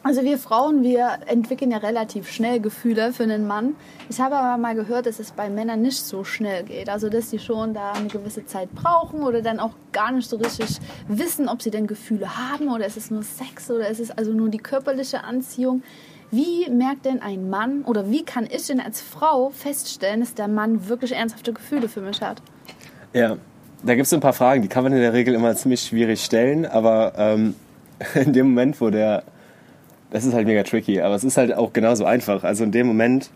Also wir Frauen, wir entwickeln ja relativ schnell Gefühle für einen Mann. Ich habe aber mal gehört, dass es bei Männern nicht so schnell geht. Also dass sie schon da eine gewisse Zeit brauchen oder dann auch gar nicht so richtig wissen, ob sie denn Gefühle haben oder ist es nur Sex oder ist es also nur die körperliche Anziehung. Wie merkt denn ein Mann oder wie kann ich denn als Frau feststellen, dass der Mann wirklich ernsthafte Gefühle für mich hat? Ja, da gibt es ein paar Fragen, die kann man in der Regel immer ziemlich schwierig stellen, aber ähm, in dem Moment, wo der das ist halt mega tricky, aber es ist halt auch genauso einfach. Also in dem Moment,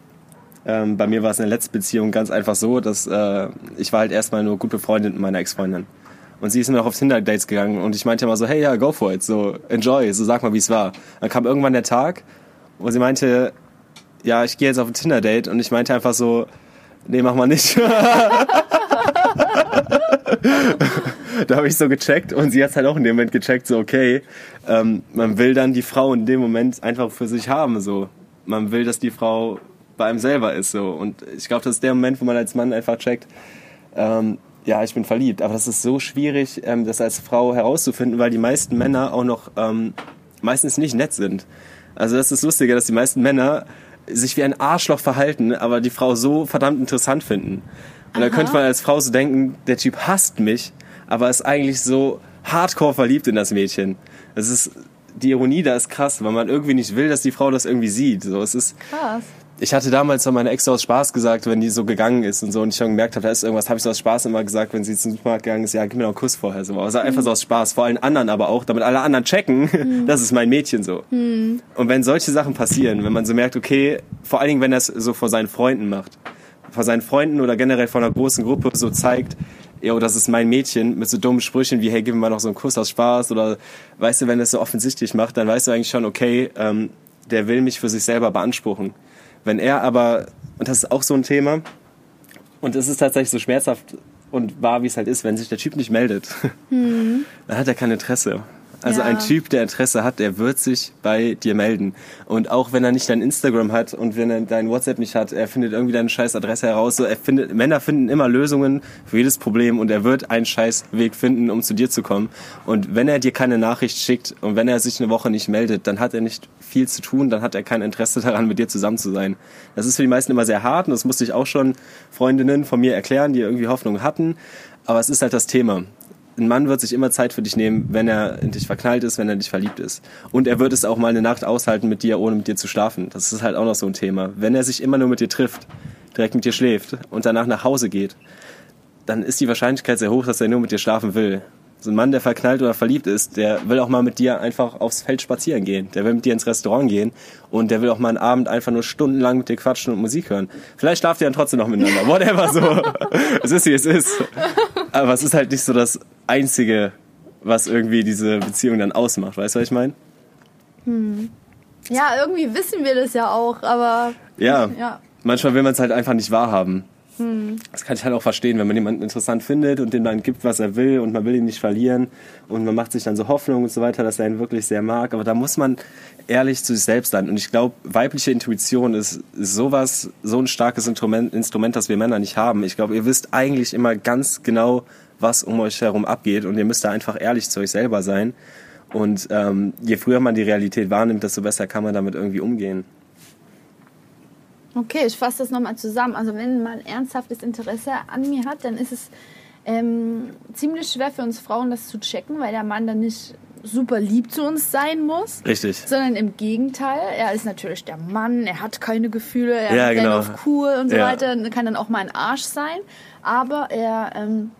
ähm, bei mir war es in der letzten Beziehung ganz einfach so, dass äh, ich war halt erstmal nur gut befreundet mit meiner Ex-Freundin. Und sie ist mir noch auf Tinder-Dates gegangen und ich meinte immer so, hey, ja, go for it, so, enjoy, so sag mal, wie es war. Dann kam irgendwann der Tag, wo sie meinte, ja, ich gehe jetzt auf ein Tinder-Date und ich meinte einfach so, nee, mach mal nicht. da habe ich so gecheckt und sie hat halt auch in dem Moment gecheckt, so okay, ähm, man will dann die Frau in dem Moment einfach für sich haben, so. Man will, dass die Frau bei einem selber ist, so. Und ich glaube, das ist der Moment, wo man als Mann einfach checkt, ähm, ja, ich bin verliebt. Aber das ist so schwierig, ähm, das als Frau herauszufinden, weil die meisten Männer auch noch ähm, meistens nicht nett sind. Also das ist lustiger, dass die meisten Männer sich wie ein Arschloch verhalten, aber die Frau so verdammt interessant finden. Und da könnte man als Frau so denken, der Typ hasst mich, aber ist eigentlich so hardcore verliebt in das Mädchen. Das ist, die Ironie da ist krass, weil man irgendwie nicht will, dass die Frau das irgendwie sieht. So, es ist, Krass. ich hatte damals zu meiner Ex aus Spaß gesagt, wenn die so gegangen ist und so und ich schon gemerkt habe, da ist irgendwas, habe ich so aus Spaß immer gesagt, wenn sie zum Supermarkt gegangen ist, ja, gib mir noch einen Kuss vorher. So. Also einfach so aus Spaß, vor allen anderen aber auch, damit alle anderen checken, das ist mein Mädchen so. Und wenn solche Sachen passieren, wenn man so merkt, okay, vor allen Dingen, wenn er es so vor seinen Freunden macht, vor seinen Freunden oder generell vor einer großen Gruppe so zeigt, jo, das ist mein Mädchen, mit so dummen Sprüchen wie, hey, gib mir mal noch so einen Kuss aus Spaß oder, weißt du, wenn er es so offensichtlich macht, dann weißt du eigentlich schon, okay, ähm, der will mich für sich selber beanspruchen. Wenn er aber, und das ist auch so ein Thema, und es ist tatsächlich so schmerzhaft und wahr, wie es halt ist, wenn sich der Typ nicht meldet, dann hat er kein Interesse. Also Ja. ein Typ, der Interesse hat, der wird sich bei dir melden. Und auch wenn er nicht dein Instagram hat und wenn er dein WhatsApp nicht hat, er findet irgendwie deine scheiß Adresse heraus. So, er findet, Männer finden immer Lösungen für jedes Problem und er wird einen scheiß Weg finden, um zu dir zu kommen. Und wenn er dir keine Nachricht schickt und wenn er sich eine Woche nicht meldet, dann hat er nicht viel zu tun, dann hat er kein Interesse daran, mit dir zusammen zu sein. Das ist für die meisten immer sehr hart und das musste ich auch schon Freundinnen von mir erklären, die irgendwie Hoffnung hatten. Aber es ist halt das Thema ein Mann wird sich immer Zeit für dich nehmen, wenn er in dich verknallt ist, wenn er in dich verliebt ist. Und er wird es auch mal eine Nacht aushalten mit dir, ohne mit dir zu schlafen. Das ist halt auch noch so ein Thema. Wenn er sich immer nur mit dir trifft, direkt mit dir schläft und danach nach Hause geht, dann ist die Wahrscheinlichkeit sehr hoch, dass er nur mit dir schlafen will. So ein Mann, der verknallt oder verliebt ist, der will auch mal mit dir einfach aufs Feld spazieren gehen. Der will mit dir ins Restaurant gehen und der will auch mal einen Abend einfach nur stundenlang mit dir quatschen und Musik hören. Vielleicht schlaft ihr dann trotzdem noch miteinander. Whatever so. es ist wie es ist. Aber es ist halt nicht so das Einzige, was irgendwie diese Beziehung dann ausmacht. Weißt du, was ich meine? Ja, irgendwie wissen wir das ja auch, aber Ja. ja. Manchmal will man es halt einfach nicht wahrhaben. Das kann ich halt auch verstehen, wenn man jemanden interessant findet und dem dann gibt, was er will und man will ihn nicht verlieren und man macht sich dann so Hoffnung und so weiter, dass er ihn wirklich sehr mag. Aber da muss man ehrlich zu sich selbst sein. Und ich glaube, weibliche Intuition ist sowas, so ein starkes Instrument, Instrument, das wir Männer nicht haben. Ich glaube, ihr wisst eigentlich immer ganz genau, was um euch herum abgeht und ihr müsst da einfach ehrlich zu euch selber sein. Und ähm, je früher man die Realität wahrnimmt, desto besser kann man damit irgendwie umgehen. Okay, ich fasse das nochmal zusammen. Also wenn man ernsthaftes Interesse an mir hat, dann ist es ähm, ziemlich schwer für uns Frauen, das zu checken, weil der Mann dann nicht super lieb zu uns sein muss. Richtig. Sondern im Gegenteil, er ist natürlich der Mann, er hat keine Gefühle, er Ja, ist genau. auf cool und so Ja. weiter, kann dann auch mal ein Arsch sein. Aber er, ähm,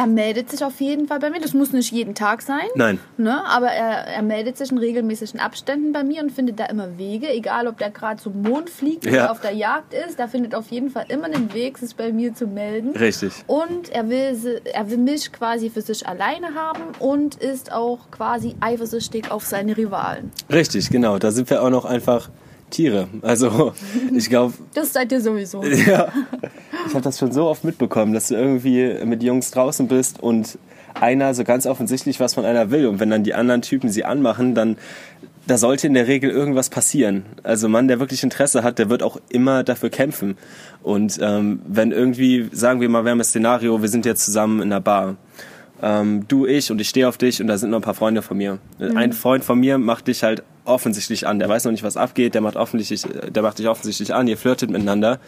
er meldet sich auf jeden Fall bei mir. Das muss nicht jeden Tag sein. Nein. Ne? Aber er, er meldet sich in regelmäßigen Abständen bei mir und findet da immer Wege, egal ob der gerade zum Mond fliegt Ja. oder auf der Jagd ist, da findet auf jeden Fall immer einen Weg, sich bei mir zu melden. Richtig. Und er will, er will mich quasi für sich alleine haben und ist auch quasi eifersüchtig auf seine Rivalen. Richtig, genau. Da sind wir auch noch einfach Tiere. Also ich glaube, Das seid ihr sowieso. ja, ich habe das schon so oft mitbekommen, dass du irgendwie mit Jungs draußen bist und einer so ganz offensichtlich was von einer will und wenn dann die anderen Typen sie anmachen, dann da sollte in der Regel irgendwas passieren. Also ein Mann, der wirklich Interesse hat, der wird auch immer dafür kämpfen. Und ähm, wenn irgendwie, sagen wir mal, wir haben das Szenario, wir sind jetzt zusammen in einer Bar. Ähm, du, ich und ich stehe auf dich und da sind noch ein paar Freunde von mir. Ein Freund von mir macht dich halt offensichtlich an. Der weiß noch nicht, was abgeht, der macht, offensichtlich, der macht dich offensichtlich an, ihr flirtet miteinander.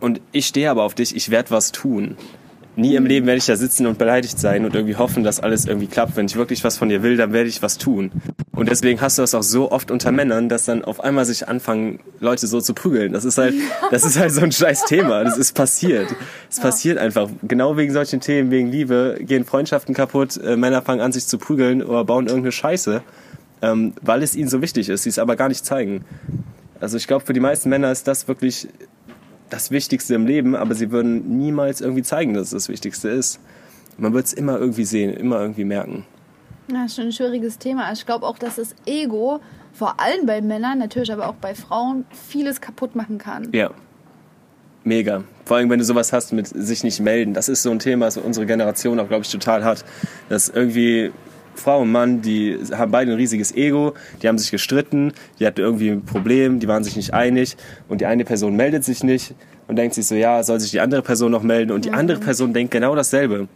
Und ich stehe aber auf dich, ich werde was tun. Nie im Leben werde ich da sitzen und beleidigt sein und irgendwie hoffen, dass alles irgendwie klappt. Wenn ich wirklich was von dir will, dann werde ich was tun. Und deswegen hast du das auch so oft unter Männern, dass dann auf einmal sich anfangen, Leute so zu prügeln. Das ist halt, das ist halt so ein scheiß Thema. Das ist passiert. Es ja. passiert einfach. Genau wegen solchen Themen, wegen Liebe, gehen Freundschaften kaputt, äh, Männer fangen an, sich zu prügeln oder bauen irgendeine Scheiße, ähm, weil es ihnen so wichtig ist, sie es aber gar nicht zeigen. Also ich glaube, für die meisten Männer ist das wirklich das Wichtigste im Leben, aber sie würden niemals irgendwie zeigen, dass es das Wichtigste ist. Man wird es immer irgendwie sehen, immer irgendwie merken. Ja, ist schon ein schwieriges Thema. Ich glaube auch, dass das Ego, vor allem bei Männern, natürlich aber auch bei Frauen, vieles kaputt machen kann. Ja. Mega. Vor allem, wenn du sowas hast mit sich nicht melden. Das ist so ein Thema, das unsere Generation auch, glaube ich, total hat. Dass irgendwie Frau und Mann, die haben beide ein riesiges Ego, die haben sich gestritten, die hatten irgendwie ein Problem, die waren sich nicht einig und die eine Person meldet sich nicht und denkt sich so, ja, soll sich die andere Person noch melden und die andere Person denkt genau dasselbe.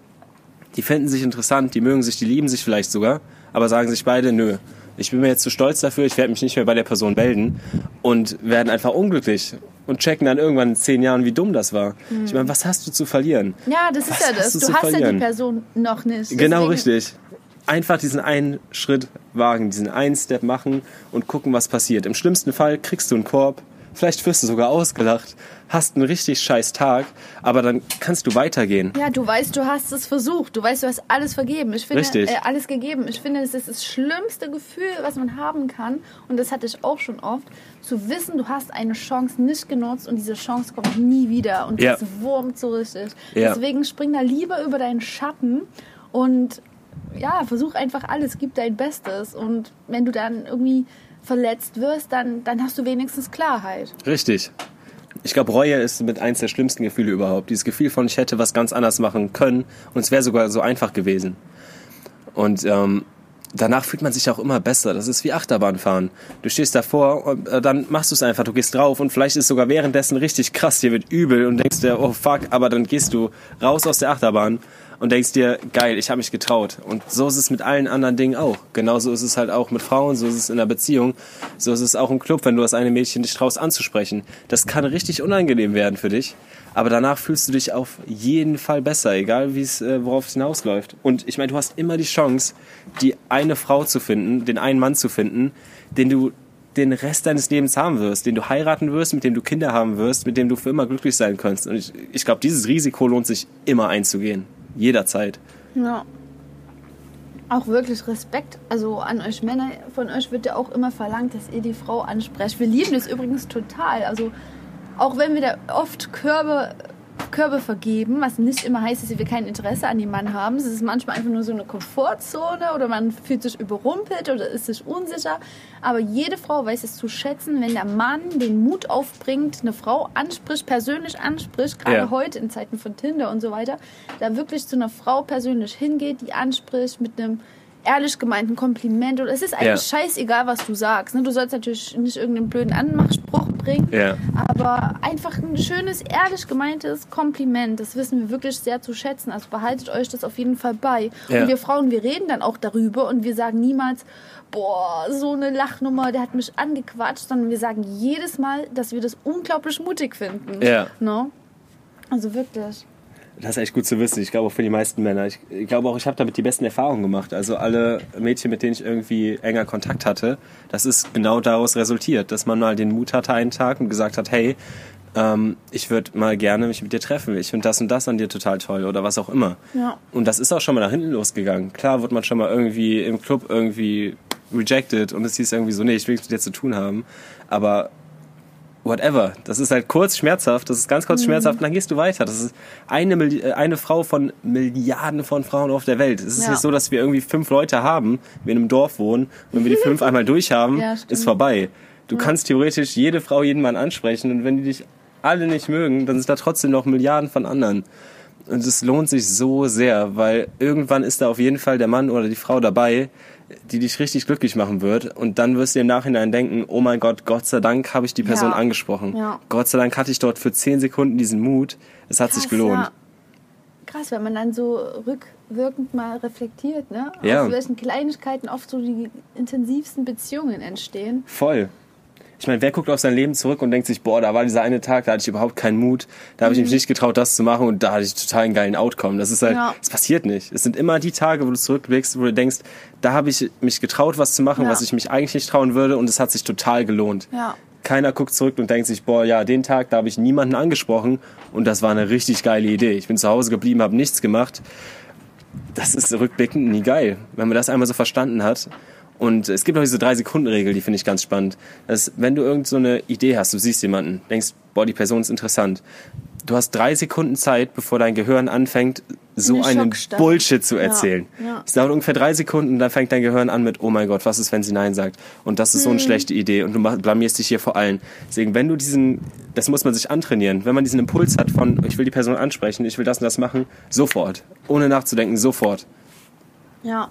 Die finden sich interessant, die mögen sich, die lieben sich vielleicht sogar, aber sagen sich beide, nö, ich bin mir jetzt zu stolz dafür, ich werde mich nicht mehr bei der Person melden und werden einfach unglücklich und checken dann irgendwann in zehn Jahren, wie dumm das war. Mhm. Ich meine, was hast du zu verlieren? Ja, das was ist ja das. Du, du hast verlieren? ja die Person noch nicht. Genau richtig einfach diesen einen Schritt wagen, diesen einen Step machen und gucken, was passiert. Im schlimmsten Fall kriegst du einen Korb, vielleicht wirst du sogar ausgelacht, hast einen richtig scheiß Tag, aber dann kannst du weitergehen. Ja, du weißt, du hast es versucht, du weißt, du hast alles vergeben. Ich finde, richtig. Äh, alles gegeben. Ich finde, es ist das schlimmste Gefühl, was man haben kann und das hatte ich auch schon oft, zu wissen, du hast eine Chance nicht genutzt und diese Chance kommt nie wieder und ja. das wurmt so richtig. Ja. Deswegen spring da lieber über deinen Schatten und ja, versuch einfach alles, gib dein Bestes. Und wenn du dann irgendwie verletzt wirst, dann, dann hast du wenigstens Klarheit. Richtig. Ich glaube, Reue ist mit eins der schlimmsten Gefühle überhaupt. Dieses Gefühl von, ich hätte was ganz anders machen können und es wäre sogar so einfach gewesen. Und ähm, danach fühlt man sich auch immer besser. Das ist wie Achterbahnfahren. Du stehst davor und äh, dann machst du es einfach. Du gehst drauf und vielleicht ist sogar währenddessen richtig krass. Dir wird übel und denkst dir, oh fuck, aber dann gehst du raus aus der Achterbahn und denkst dir, geil, ich habe mich getraut. Und so ist es mit allen anderen Dingen auch. Genauso ist es halt auch mit Frauen, so ist es in einer Beziehung, so ist es auch im Club, wenn du das eine Mädchen dich traust anzusprechen. Das kann richtig unangenehm werden für dich, aber danach fühlst du dich auf jeden Fall besser, egal wie es, äh, worauf es hinausläuft. Und ich meine, du hast immer die Chance, die eine Frau zu finden, den einen Mann zu finden, den du den Rest deines Lebens haben wirst, den du heiraten wirst, mit dem du Kinder haben wirst, mit dem du für immer glücklich sein kannst. Und ich, ich glaube, dieses Risiko lohnt sich immer einzugehen jederzeit. Ja. Auch wirklich Respekt, also an euch Männer, von euch wird ja auch immer verlangt, dass ihr die Frau ansprecht. Wir lieben das übrigens total. Also auch wenn wir da oft Körbe Körbe vergeben, was nicht immer heißt, dass wir kein Interesse an dem Mann haben. Es ist manchmal einfach nur so eine Komfortzone oder man fühlt sich überrumpelt oder ist sich unsicher. Aber jede Frau weiß es zu schätzen, wenn der Mann den Mut aufbringt, eine Frau anspricht, persönlich anspricht, gerade ja. heute in Zeiten von Tinder und so weiter, da wirklich zu einer Frau persönlich hingeht, die anspricht mit einem ehrlich gemeinten Kompliment oder es ist eigentlich ja. scheißegal, was du sagst. Ne? Du sollst natürlich nicht irgendeinen blöden Anmachspruch bringen, ja. aber einfach ein schönes, ehrlich gemeintes Kompliment, das wissen wir wirklich sehr zu schätzen. Also behaltet euch das auf jeden Fall bei. Ja. Und wir Frauen, wir reden dann auch darüber und wir sagen niemals, boah, so eine Lachnummer, der hat mich angequatscht, sondern wir sagen jedes Mal, dass wir das unglaublich mutig finden. Ja. No? Ne? Also wirklich. Das ist echt gut zu wissen. Ich glaube auch für die meisten Männer. Ich, ich glaube auch, ich habe damit die besten Erfahrungen gemacht. Also alle Mädchen, mit denen ich irgendwie enger Kontakt hatte, das ist genau daraus resultiert, dass man mal den Mut hatte einen Tag und gesagt hat, hey, ähm, ich würde mal gerne mich mit dir treffen. Ich finde das und das an dir total toll oder was auch immer. Ja. Und das ist auch schon mal nach hinten losgegangen. Klar wird man schon mal irgendwie im Club irgendwie rejected und es hieß irgendwie so, nee, ich will nichts mit dir zu tun haben. Aber whatever. Das ist halt kurz schmerzhaft, das ist ganz kurz mhm. schmerzhaft und dann gehst du weiter. Das ist eine, äh, eine Frau von Milliarden von Frauen auf der Welt. Es ist ja. nicht so, dass wir irgendwie fünf Leute haben, wir in einem Dorf wohnen und wenn wir die fünf einmal durch haben, ja, ist vorbei. Du ja. kannst theoretisch jede Frau, jeden Mann ansprechen und wenn die dich alle nicht mögen, dann sind da trotzdem noch Milliarden von anderen. Und es lohnt sich so sehr, weil irgendwann ist da auf jeden Fall der Mann oder die Frau dabei, die dich richtig glücklich machen wird. Und dann wirst du im Nachhinein denken, oh mein Gott, Gott sei Dank habe ich die Person ja. angesprochen. Ja. Gott sei Dank hatte ich dort für zehn Sekunden diesen Mut. Es hat Krass, sich gelohnt. Ja. krass, wenn man dann so rückwirkend mal reflektiert, ne? Aus welchen Kleinigkeiten oft so die intensivsten Beziehungen entstehen. Voll. Ich meine, wer guckt auf sein Leben zurück und denkt sich, boah, da war dieser eine Tag, da hatte ich überhaupt keinen Mut, da habe ich mich nicht getraut, das zu machen und da hatte ich total einen geilen Outcome. Das ist halt, Ja. das passiert nicht. Es sind immer die Tage, wo du zurückblickst, wo du denkst, da habe ich mich getraut, was zu machen, Ja. was ich mich eigentlich nicht trauen würde und es hat sich total gelohnt. Ja. Keiner guckt zurück und denkt sich, boah, ja, den Tag, da habe ich niemanden angesprochen und das war eine richtig geile Idee. Ich bin zu Hause geblieben, habe nichts gemacht. Das ist rückblickend nie geil, wenn man das einmal so verstanden hat. Und es gibt auch diese Drei-Sekunden-Regel, die finde ich ganz spannend. Dass, wenn du irgend so eine Idee hast, du siehst jemanden, denkst, boah, die Person ist interessant. Du hast drei Sekunden Zeit, bevor dein Gehirn anfängt, so Eine einen. Bullshit zu erzählen. ja. Es dauert ungefähr drei Sekunden, dann fängt dein Gehirn an mit, oh mein Gott, was ist, wenn sie Nein sagt? Und das ist so eine Hm. schlechte Idee und du blamierst dich hier vor allen. Deswegen, wenn du diesen, das muss man sich antrainieren, wenn man diesen Impuls hat von, ich will die Person ansprechen, ich will das und das machen, sofort. Ohne nachzudenken, sofort. Ja,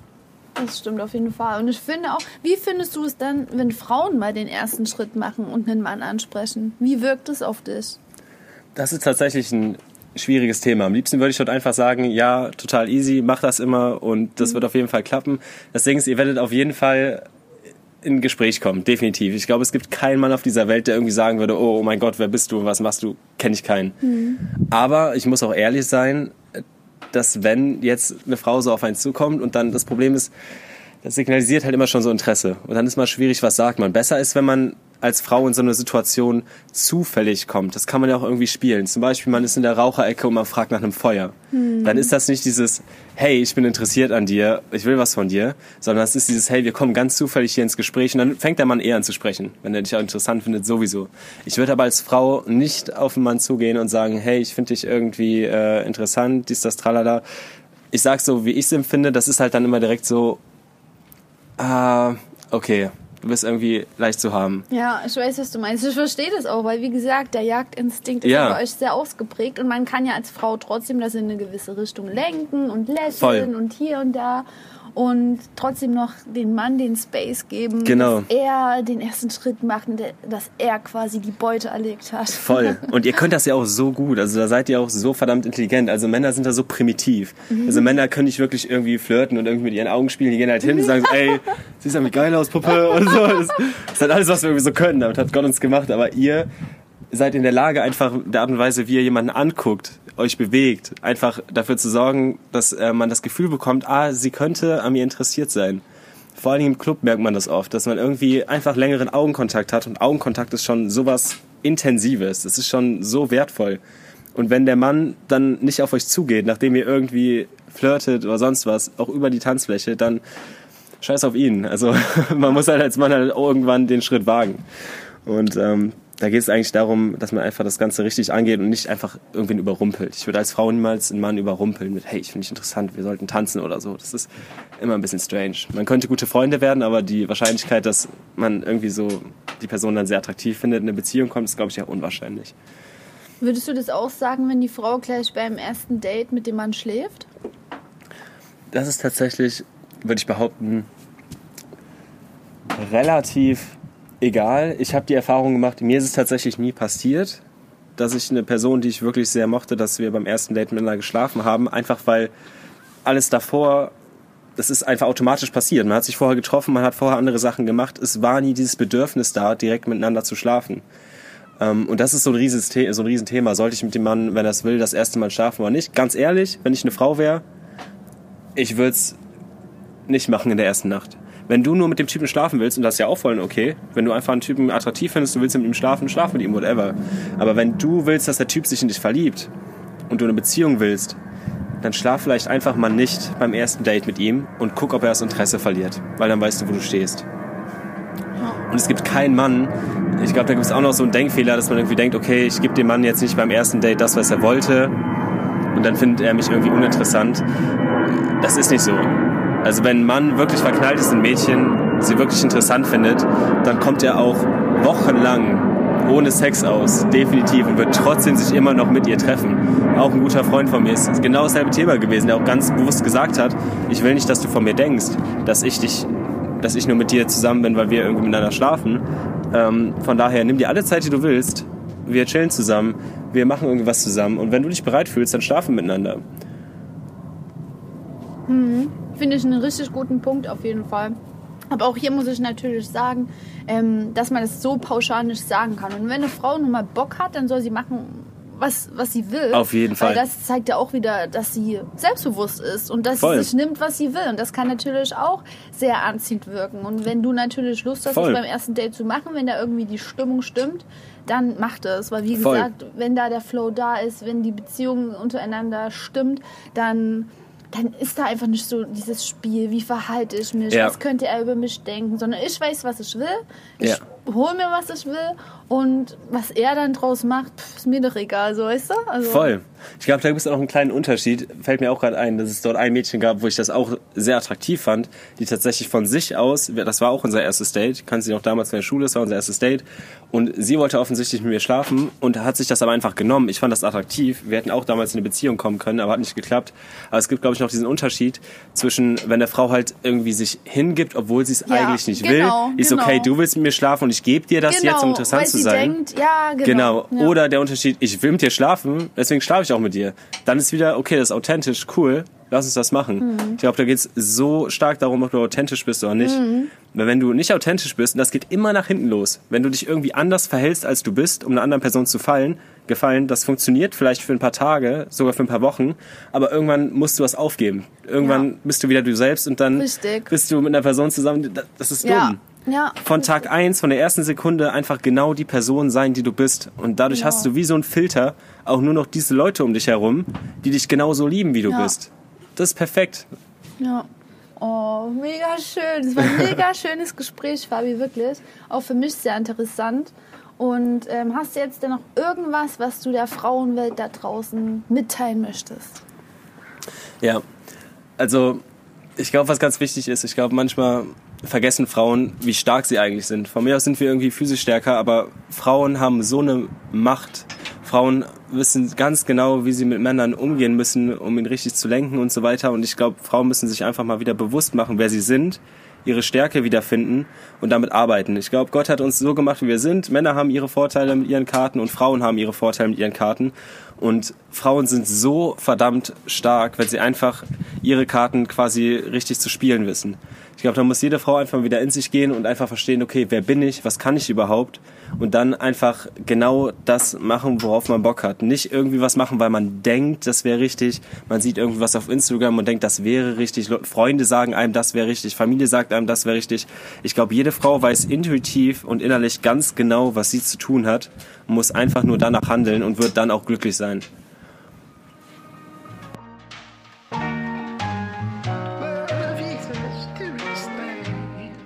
das stimmt auf jeden Fall. Und ich finde auch, wie findest du es dann, wenn Frauen mal den ersten Schritt machen und einen Mann ansprechen? Wie wirkt es auf dich? Das ist tatsächlich ein schwieriges Thema. Am liebsten würde ich dort einfach sagen, ja, total easy, mach das immer und das wird auf jeden Fall klappen. Das Ding ist, ihr werdet auf jeden Fall in ein Gespräch kommen, definitiv. Ich glaube, es gibt keinen Mann auf dieser Welt, der irgendwie sagen würde, oh, oh mein Gott, wer bist du, was machst du, kenne ich keinen. Aber ich muss auch ehrlich sein, dass wenn jetzt eine Frau so auf einen zukommt und dann das Problem ist, das signalisiert halt immer schon so Interesse. Und dann ist mal schwierig, was sagt man. Besser ist, wenn man als Frau in so eine Situation zufällig kommt. Das kann man ja auch irgendwie spielen. Zum Beispiel, man ist in der Raucherecke und man fragt nach einem Feuer. Dann ist das nicht dieses, hey, ich bin interessiert an dir, ich will was von dir, sondern es ist dieses, hey, wir kommen ganz zufällig hier ins Gespräch und dann fängt der Mann eher an zu sprechen, wenn er dich auch interessant findet, sowieso. Ich würde aber als Frau nicht auf einen Mann zugehen und sagen, hey, ich finde dich irgendwie äh, interessant, dies, das, tralala. Ich sag so, wie ich es empfinde, das ist halt dann immer direkt so, ah, okay, du bist irgendwie leicht zu haben. Ja, ich weiß, was du meinst. Ich verstehe das auch, weil wie gesagt, der Jagdinstinkt ist Ja. bei euch sehr ausgeprägt und man kann ja als Frau trotzdem das in eine gewisse Richtung lenken und lächeln Voll. und hier und da und trotzdem noch den Mann den Space geben, Genau. dass er den ersten Schritt macht dass er quasi die Beute erlegt hat. Voll. Und ihr könnt das ja auch so gut. Also da seid ihr auch so verdammt intelligent. Also Männer sind da so primitiv. Also Männer können nicht wirklich irgendwie flirten und irgendwie mit ihren Augen spielen. Die gehen halt hin und sagen so, ey, siehst du wie geil aus, Puppe? Und so. Das, das ist halt alles, was wir irgendwie so können. Damit hat Gott uns gemacht. Aber ihr seid in der Lage, einfach der Art und Weise, wie ihr jemanden anguckt, euch bewegt, einfach dafür zu sorgen, dass äh, man das Gefühl bekommt, ah, sie könnte an mir interessiert sein. Vor Dingen im Club merkt man das oft, dass man irgendwie einfach längeren Augenkontakt hat und Augenkontakt ist schon sowas Intensives. Das ist schon so wertvoll. Und wenn der Mann dann nicht auf euch zugeht, nachdem ihr irgendwie flirtet oder sonst was, auch über die Tanzfläche, dann scheiß auf ihn. Also man muss halt als Mann halt irgendwann den Schritt wagen. Und ähm, da geht es eigentlich darum, dass man einfach das Ganze richtig angeht und nicht einfach irgendwen überrumpelt. Ich würde als Frau niemals einen Mann überrumpeln mit, hey, ich finde dich interessant, wir sollten tanzen oder so. Das ist immer ein bisschen strange. Man könnte gute Freunde werden, aber die Wahrscheinlichkeit, dass man irgendwie so die Person dann sehr attraktiv findet, in eine Beziehung kommt, ist, glaube ich, ja unwahrscheinlich. Würdest du das auch sagen, wenn die Frau gleich beim ersten Date mit dem Mann schläft? Das ist tatsächlich, würde ich behaupten, relativ egal. Ich habe die Erfahrung gemacht, mir ist es tatsächlich nie passiert, dass ich eine Person, die ich wirklich sehr mochte, dass wir beim ersten Date miteinander geschlafen haben, einfach weil alles davor, das ist einfach automatisch passiert. Man hat sich vorher getroffen, man hat vorher andere Sachen gemacht. Es war nie dieses Bedürfnis da, direkt miteinander zu schlafen. Ähm, Und das ist so ein, The so ein Riesenthema. Sollte ich mit dem Mann, wenn er es will, das erste Mal schlafen oder nicht? Ganz ehrlich, wenn ich eine Frau wäre, ich würde es nicht machen in der ersten Nacht. Wenn du nur mit dem Typen schlafen willst, und das ist ja auch voll okay, wenn du einfach einen Typen attraktiv findest, du willst mit ihm schlafen, schlaf mit ihm, whatever. Aber wenn du willst, dass der Typ sich in dich verliebt und du eine Beziehung willst, dann schlaf vielleicht einfach mal nicht beim ersten Date mit ihm und guck, ob er das Interesse verliert. Weil dann weißt du, wo du stehst. Und es gibt keinen Mann, ich glaube, da gibt es auch noch so einen Denkfehler, dass man irgendwie denkt, okay, ich gebe dem Mann jetzt nicht beim ersten Date das, was er wollte und dann findet er mich irgendwie uninteressant. Das ist nicht so. Also wenn ein Mann wirklich verknallt ist in Mädchen, sie wirklich interessant findet, dann kommt er auch wochenlang ohne Sex aus, definitiv, und wird trotzdem sich immer noch mit ihr treffen. Auch ein guter Freund von mir ist genau dasselbe Thema gewesen, der auch ganz bewusst gesagt hat, ich will nicht, dass du von mir denkst, dass ich dich, dass ich nur mit dir zusammen bin, weil wir irgendwie miteinander schlafen. Ähm, von daher nimm dir alle Zeit, die du willst. Wir chillen zusammen, wir machen irgendwas zusammen und wenn du dich bereit fühlst, dann schlafen miteinander. Mhm. Finde ich einen richtig guten Punkt auf jeden Fall. Aber auch hier muss ich natürlich sagen, ähm, dass man das so pauschal nicht sagen kann. Und wenn eine Frau nun mal Bock hat, dann soll sie machen, was, was sie will. Auf jeden Fall. Weil das zeigt ja auch wieder, dass sie selbstbewusst ist und dass Voll. sie sich nimmt, was sie will. Und das kann natürlich auch sehr anziehend wirken. Und wenn du natürlich Lust hast, Voll. das beim ersten Date zu machen, wenn da irgendwie die Stimmung stimmt, dann mach das. Weil wie Voll. gesagt, wenn da der Flow da ist, wenn die Beziehung untereinander stimmt, dann dann ist da einfach nicht so dieses Spiel, wie verhalte ich mich, Ja. was könnte er über mich denken, sondern ich weiß, was ich will, ich Ja. hole mir, was ich will und was er dann draus macht, pff, ist mir doch egal, so weißt du? Also, Voll. Ich glaube, da gibt es auch einen kleinen Unterschied. Fällt mir auch gerade ein, dass es dort ein Mädchen gab, wo ich das auch sehr attraktiv fand, die tatsächlich von sich aus, das war auch unser erstes Date, kannte sie noch damals in der Schule, das war unser erstes Date. Und sie wollte offensichtlich mit mir schlafen und hat sich das aber einfach genommen. Ich fand das attraktiv. Wir hätten auch damals in eine Beziehung kommen können, aber hat nicht geklappt. Aber es gibt, glaube ich, noch diesen Unterschied zwischen, wenn der Frau halt irgendwie sich hingibt, obwohl sie es Ja, eigentlich nicht genau, will. Ist genau. okay, du willst mit mir schlafen und ich gebe dir das genau, jetzt, um interessant weil zu sein. Denkt, ja, genau. Genau. Ja. Oder der Unterschied, ich will mit dir schlafen, deswegen schlafe ich auch mit dir. Dann ist wieder, okay, das ist authentisch, cool, lass uns das machen. Mhm. Ich glaube, da geht es so stark darum, ob du authentisch bist oder nicht. Mhm. Weil wenn du nicht authentisch bist, und das geht immer nach hinten los, wenn du dich irgendwie anders verhältst, als du bist, um einer anderen Person zu fallen, gefallen, das funktioniert vielleicht für ein paar Tage, sogar für ein paar Wochen, aber irgendwann musst du was aufgeben. Irgendwann Ja. bist du wieder du selbst und dann Richtig. bist du mit einer Person zusammen, das ist dumm ja. Ja. von Tag eins, von der ersten Sekunde einfach genau die Person sein, die du bist. Und dadurch Genau. hast du wie so ein Filter auch nur noch diese Leute um dich herum, die dich genauso lieben, wie du Ja. bist. Das ist perfekt. Ja. Oh, mega schön. Es war ein mega schönes Gespräch, Fabi, wirklich. Auch für mich sehr interessant. Und ähm, hast du jetzt denn noch irgendwas, was du der Frauenwelt da draußen mitteilen möchtest? Ja. Also, ich glaube, was ganz wichtig ist, ich glaube, manchmal vergessen Frauen, wie stark sie eigentlich sind. Von mir aus sind wir irgendwie physisch stärker, aber Frauen haben so eine Macht. Frauen wissen ganz genau, wie sie mit Männern umgehen müssen, um ihn richtig zu lenken und so weiter. Und ich glaube, Frauen müssen sich einfach mal wieder bewusst machen, wer sie sind, ihre Stärke wiederfinden und damit arbeiten. Ich glaube, Gott hat uns so gemacht, wie wir sind. Männer haben ihre Vorteile mit ihren Karten und Frauen haben ihre Vorteile mit ihren Karten. Und Frauen sind so verdammt stark, wenn sie einfach ihre Karten quasi richtig zu spielen wissen. Ich glaube, da muss jede Frau einfach wieder in sich gehen und einfach verstehen, okay, wer bin ich, was kann ich überhaupt? Und dann einfach genau das machen, worauf man Bock hat. Nicht irgendwie was machen, weil man denkt, das wäre richtig. Man sieht irgendwas auf Instagram und denkt, das wäre richtig. Freunde sagen einem, das wäre richtig. Familie sagt einem, das wäre richtig. Ich glaube, jede Frau weiß intuitiv und innerlich ganz genau, was sie zu tun hat muss einfach nur danach handeln und wird dann auch glücklich sein.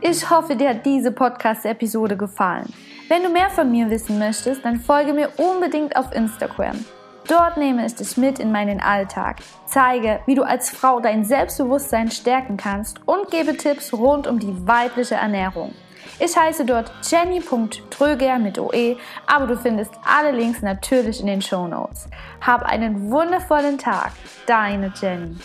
Ich hoffe, dir hat diese Podcast-Episode gefallen. Wenn du mehr von mir wissen möchtest, dann folge mir unbedingt auf Instagram. Dort nehme ich dich mit in meinen Alltag, zeige, wie du als Frau dein Selbstbewusstsein stärken kannst und gebe Tipps rund um die weibliche Ernährung. Ich heiße dort jenny.tröger mit OE, aber du findest alle Links natürlich in den Show Notes. Hab einen wundervollen Tag, deine Jenny.